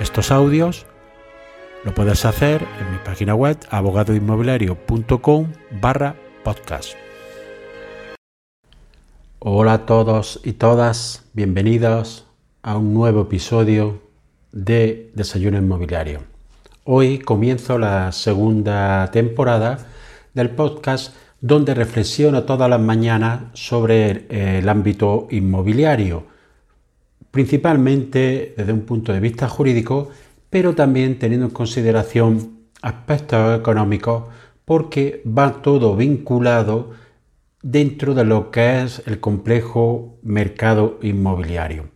estos audios, lo puedes hacer en mi página web abogadoinmobiliario.com barra podcast. Hola a todos y todas, bienvenidos a un nuevo episodio de Desayuno Inmobiliario. Hoy comienzo la segunda temporada del podcast donde reflexiono todas las mañanas sobre el ámbito inmobiliario, principalmente desde un punto de vista jurídico, pero también teniendo en consideración aspectos económicos, porque va todo vinculado dentro de lo que es el complejo mercado inmobiliario.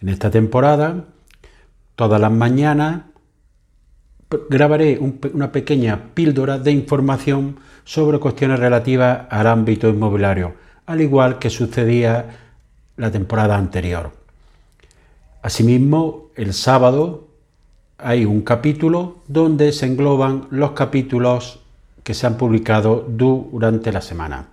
En esta temporada, todas las mañanas, grabaré una pequeña píldora de información sobre cuestiones relativas al ámbito inmobiliario, al igual que sucedía la temporada anterior. Asimismo, el sábado hay un capítulo donde se engloban los capítulos que se han publicado durante la semana.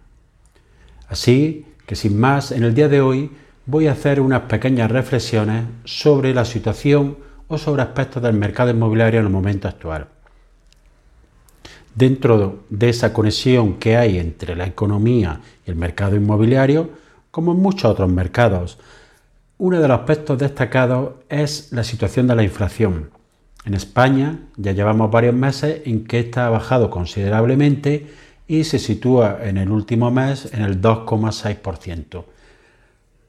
Así que sin más, en el día de hoy voy a hacer unas pequeñas reflexiones sobre la situación o sobre aspectos del mercado inmobiliario en el momento actual dentro de esa conexión que hay entre la economía y el mercado inmobiliario, como en muchos otros mercados. Uno de los aspectos destacados es la situación de la inflación. En España ya llevamos varios meses en que esta ha bajado considerablemente y se sitúa en el último mes en el 2,6%.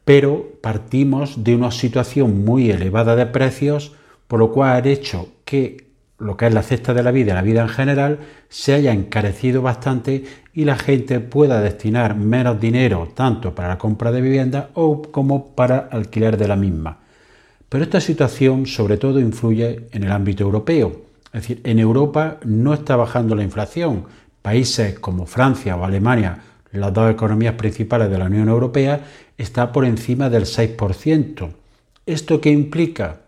Pero partimos de una situación muy elevada de precios, por lo cual ha hecho que lo que es la cesta de la vida, la vida en general, se haya encarecido bastante y la gente pueda destinar menos dinero tanto para la compra de vivienda o como para alquiler de la misma. Pero esta situación sobre todo influye en el ámbito europeo. Es decir, en Europa no está bajando la inflación. Países como Francia o Alemania, las dos economías principales de la Unión Europea, está por encima del 6%. ¿Esto qué implica?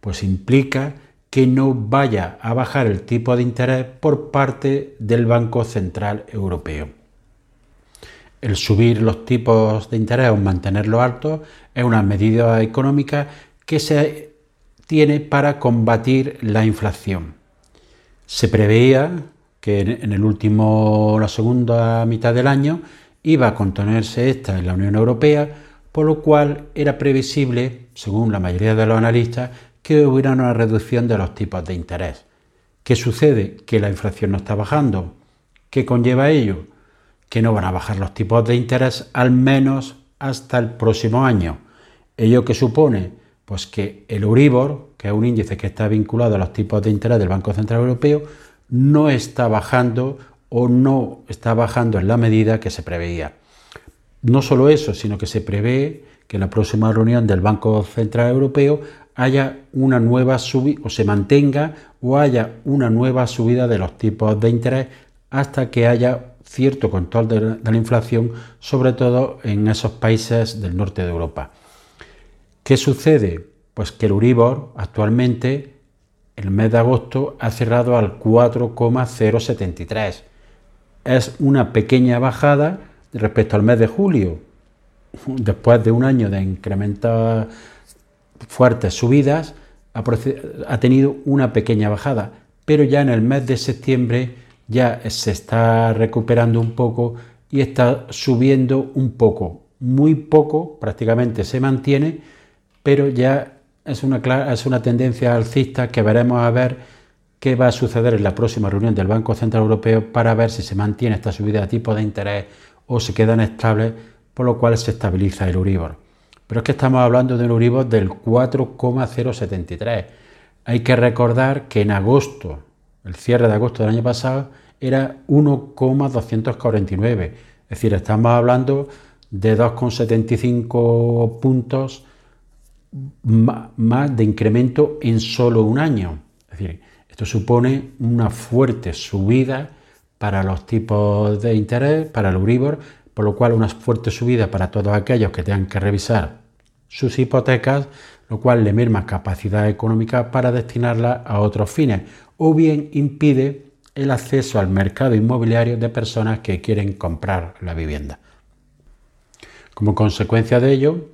Pues implica que no vaya a bajar el tipo de interés por parte del Banco Central Europeo. El subir los tipos de interés o mantenerlos altos es una medida económica que se tiene para combatir la inflación. Se preveía que en el último, la segunda mitad del año iba a contenerse esta en la Unión Europea, por lo cual era previsible, según la mayoría de los analistas, que hubiera una reducción de los tipos de interés. ¿Qué sucede? Que la inflación no está bajando. ¿Qué conlleva ello? Que no van a bajar los tipos de interés al menos hasta el próximo año. ¿Ello qué supone? Pues que el Euribor, que es un índice que está vinculado a los tipos de interés del Banco Central Europeo, no está bajando o no está bajando en la medida que se preveía. No solo eso, sino que se prevé que en la próxima reunión del Banco Central Europeo haya una nueva subida o se mantenga o haya una nueva subida de los tipos de interés hasta que haya cierto control de, la inflación, sobre todo en esos países del norte de Europa. ¿Qué sucede? Pues que el Uribor actualmente, en el mes de agosto, ha cerrado al 4,073. Es una pequeña bajada respecto al mes de julio, después de un año de incrementos fuertes subidas, ha, tenido una pequeña bajada, pero ya en el mes de septiembre ya se está recuperando un poco y está subiendo un poco, muy poco, prácticamente se mantiene, pero ya es una, es una tendencia alcista que veremos a ver qué va a suceder en la próxima reunión del Banco Central Europeo para ver si se mantiene esta subida de tipo de interés o se quedan estables, por lo cual se estabiliza el Euribor. Pero es que estamos hablando de un Euribor del 4,073. Hay que recordar que en agosto, el cierre de agosto del año pasado, era 1,249. Es decir, estamos hablando de 2,75 puntos más de incremento en solo un año. Es decir, esto supone una fuerte subida para los tipos de interés, para el Euribor, por lo cual una fuerte subida para todos aquellos que tengan que revisar sus hipotecas, lo cual le merma capacidad económica para destinarla a otros fines, o bien impide el acceso al mercado inmobiliario de personas que quieren comprar la vivienda. Como consecuencia de ello,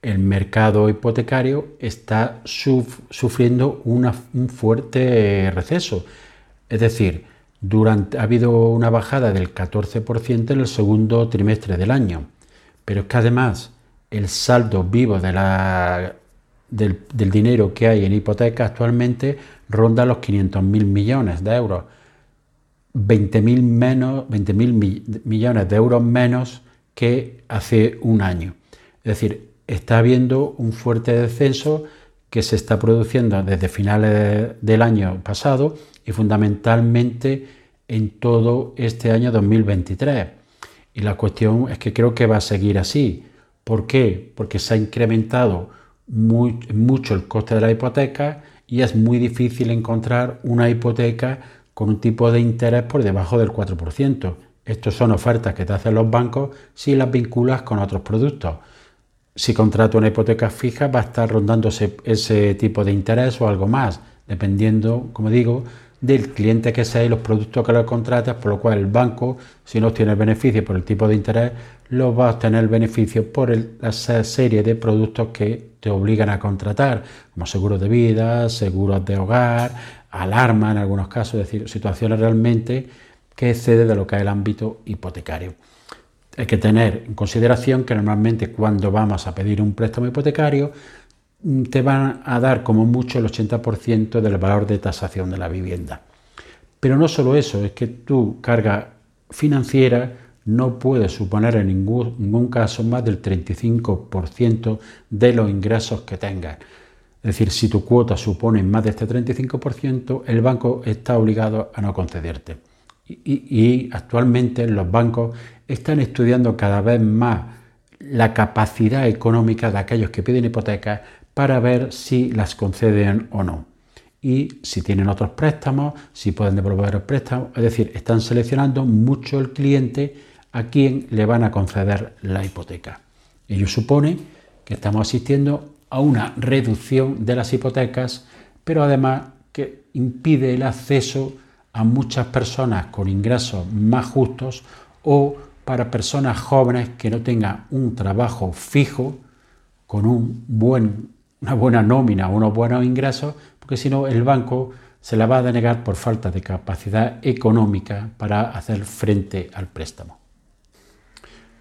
el mercado hipotecario está sufriendo un fuerte receso. Es decir, durante, ha habido una bajada del 14% en el segundo trimestre del año. Pero es que además el saldo vivo del, dinero que hay en hipoteca actualmente ronda los 500.000 millones de euros. 20.000 menos, 20.000 millones de euros menos que hace un año. Es decir, está habiendo un fuerte descenso que se está produciendo desde finales del año pasado y fundamentalmente en todo este año 2023. Y la cuestión es que creo que va a seguir así. ¿Por qué? Porque se ha incrementado mucho el coste de la hipoteca y es muy difícil encontrar una hipoteca con un tipo de interés por debajo del 4%. Estas son ofertas que te hacen los bancos si las vinculas con otros productos. Si contrato una hipoteca fija va a estar rondando ese, tipo de interés o algo más, dependiendo, como digo, del cliente que sea y los productos que lo contratas, por lo cual el banco, si no obtiene beneficio por el tipo de interés, lo va a obtener beneficio por la serie de productos que te obligan a contratar, como seguros de vida, seguros de hogar, alarma en algunos casos, es decir, situaciones realmente que exceden de lo que es el ámbito hipotecario. Hay que tener en consideración que normalmente cuando vamos a pedir un préstamo hipotecario te van a dar como mucho el 80% del valor de tasación de la vivienda. Pero no solo eso, es que tu carga financiera no puede suponer en ningún, caso más del 35% de los ingresos que tengas. Es decir, si tu cuota supone más de este 35%, el banco está obligado a no concederte. Y, actualmente los bancos están estudiando cada vez más la capacidad económica de aquellos que piden hipotecas para ver si las conceden o no. Y si tienen otros préstamos, si pueden devolver los préstamos. Es decir, están seleccionando mucho el cliente a quien le van a conceder la hipoteca. Ello supone que estamos asistiendo a una reducción de las hipotecas, pero además que impide el acceso a muchas personas con ingresos más justos o para personas jóvenes que no tengan un trabajo fijo con un buen, una buena nómina unos buenos ingresos, porque si no el banco se la va a denegar por falta de capacidad económica para hacer frente al préstamo.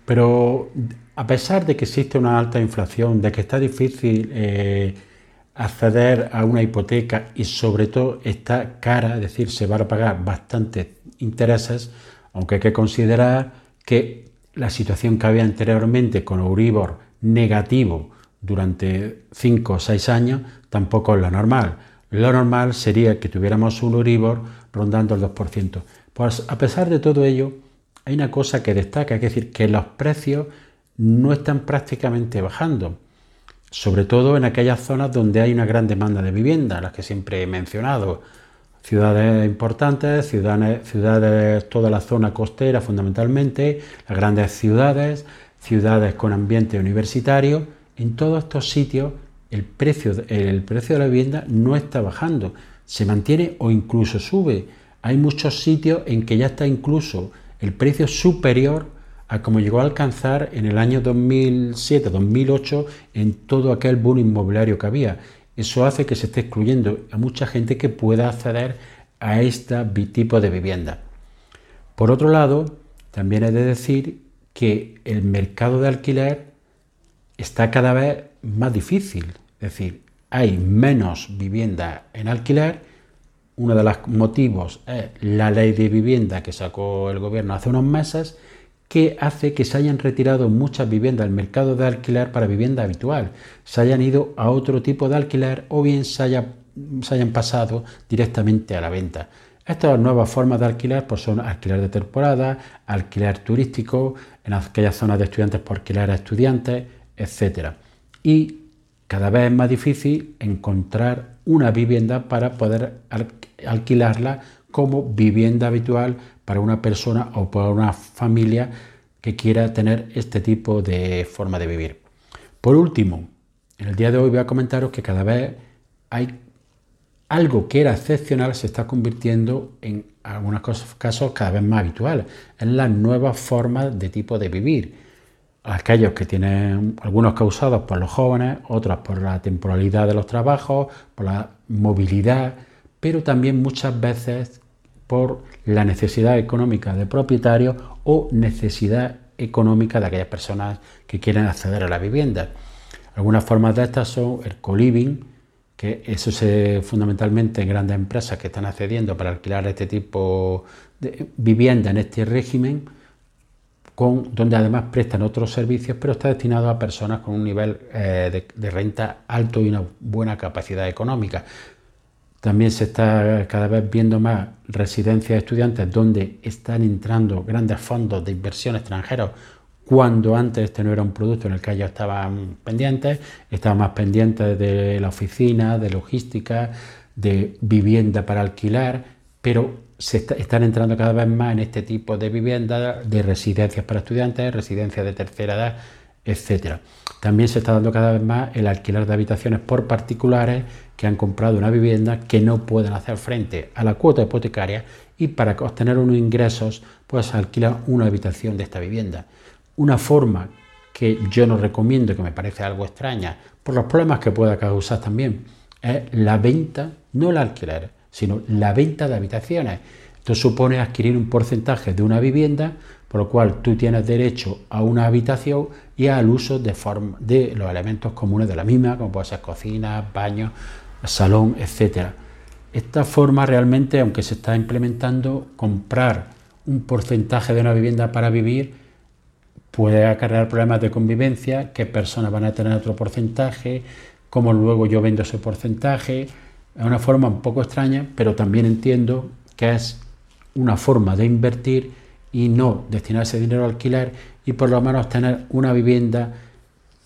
Pero a pesar de que existe una alta inflación, de que está difícil eh, acceder a una hipoteca y sobre todo está cara, es decir, se van a pagar bastantes intereses, aunque hay que considerar que la situación que había anteriormente con Euribor negativo durante 5 o 6 años tampoco es lo normal. Lo normal sería que tuviéramos un Euribor rondando el 2%. Pues a pesar de todo ello, hay una cosa que destaca, es decir, que los precios no están prácticamente bajando sobre todo en aquellas zonas donde hay una gran demanda de vivienda, las que siempre he mencionado, ciudades importantes, ciudades, ciudades toda la zona costera fundamentalmente, las grandes ciudades, ciudades con ambiente universitario, en todos estos sitios el precio, el precio de la vivienda no está bajando, se mantiene o incluso sube. Hay muchos sitios en que ya está incluso el precio superior a como llegó a alcanzar en el año 2007-2008 en todo aquel boom inmobiliario que había. Eso hace que se esté excluyendo a mucha gente que pueda acceder a este tipo de vivienda. Por otro lado, también he de decir que el mercado de alquiler está cada vez más difícil. Es decir, hay menos vivienda en alquiler. Uno de los motivos es la ley de vivienda que sacó el gobierno hace unos meses que hace que se hayan retirado muchas viviendas del mercado de alquiler para vivienda habitual, se hayan ido a otro tipo de alquiler o bien se, hayan pasado directamente a la venta. Estas nuevas formas de alquiler pues son alquiler de temporada, alquiler turístico, en aquellas zonas de estudiantes por alquiler a estudiantes, etc. Y cada vez es más difícil encontrar una vivienda para poder alquilarla como vivienda habitual para una persona o para una familia que quiera tener este tipo de forma de vivir. Por último, en el día de hoy voy a comentaros que cada vez hay algo que era excepcional se está convirtiendo en algunos casos cada vez más habitual, en las nuevas formas de tipo de vivir. Aquellos que tienen algunos causados por los jóvenes, otros por la temporalidad de los trabajos, por la movilidad, pero también muchas veces por la necesidad económica de propietarios o necesidad económica de aquellas personas que quieren acceder a la vivienda. Algunas formas de estas son el co-living, que eso es fundamentalmente en grandes empresas que están accediendo para alquilar este tipo de vivienda en este régimen, donde además prestan otros servicios, pero está destinado a personas con un nivel eh, de, renta alto y una buena capacidad económica. También se está cada vez viendo más residencias de estudiantes donde están entrando grandes fondos de inversión extranjeros cuando antes este no era un producto en el que ellos estaban pendientes, estaban más pendientes de la oficina, de logística, de vivienda para alquilar, pero se están entrando cada vez más en este tipo de viviendas, de residencias para estudiantes, residencias de tercera edad, etc. También se está dando cada vez más el alquilar de habitaciones por particulares que han comprado una vivienda que no pueden hacer frente a la cuota hipotecaria y para obtener unos ingresos pues alquilar una habitación de esta vivienda. Una forma que yo no recomiendo, que me parece algo extraña, por los problemas que pueda causar también, es la venta, no el alquiler, sino la venta de habitaciones. Esto supone adquirir un porcentaje de una vivienda, por lo cual tú tienes derecho a una habitación y al uso de, los elementos comunes de la misma, como puede ser cocina, baño, salón, etc. Esta forma realmente, aunque se está implementando, comprar un porcentaje de una vivienda para vivir, puede acarrear problemas de convivencia, qué personas van a tener otro porcentaje, cómo luego yo vendo ese porcentaje. Es una forma un poco extraña, pero también entiendo que es una forma de invertir y no destinar ese dinero a alquiler y por lo menos tener una vivienda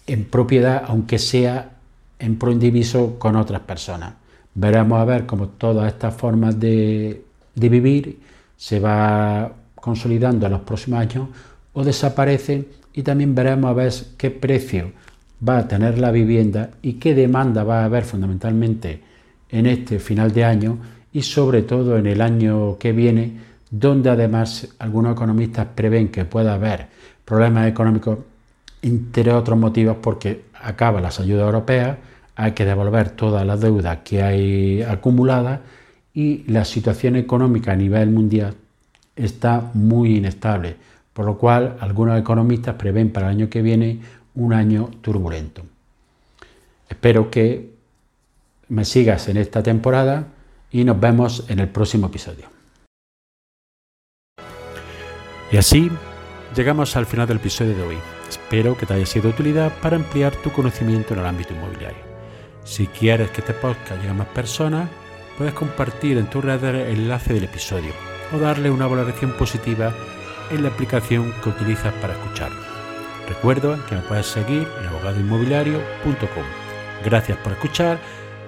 en propiedad, aunque sea en proindiviso con otras personas. Veremos a ver cómo todas estas formas de, de vivir se va consolidando en los próximos años o desaparecen y también veremos a ver qué precio va a tener la vivienda y qué demanda va a haber fundamentalmente en este final de año y sobre todo en el año que viene, donde además algunos economistas prevén que pueda haber problemas económicos, entre otros motivos porque acaba las ayudas europeas, hay que devolver todas las deudas que hay acumuladas y la situación económica a nivel mundial está muy inestable por lo cual algunos economistas prevén para el año que viene un año turbulento. Espero que me sigas en esta temporada y nos vemos en el próximo episodio. Y así llegamos al final del episodio de hoy. Espero que te haya sido de utilidad para ampliar tu conocimiento en el ámbito inmobiliario. Si quieres que este podcast llegue a más personas, puedes compartir en tu red el enlace del episodio o darle una valoración positiva en la aplicación que utilizas para escucharlo. Recuerda que me puedes seguir en abogadoinmobiliario.com. Gracias por escuchar,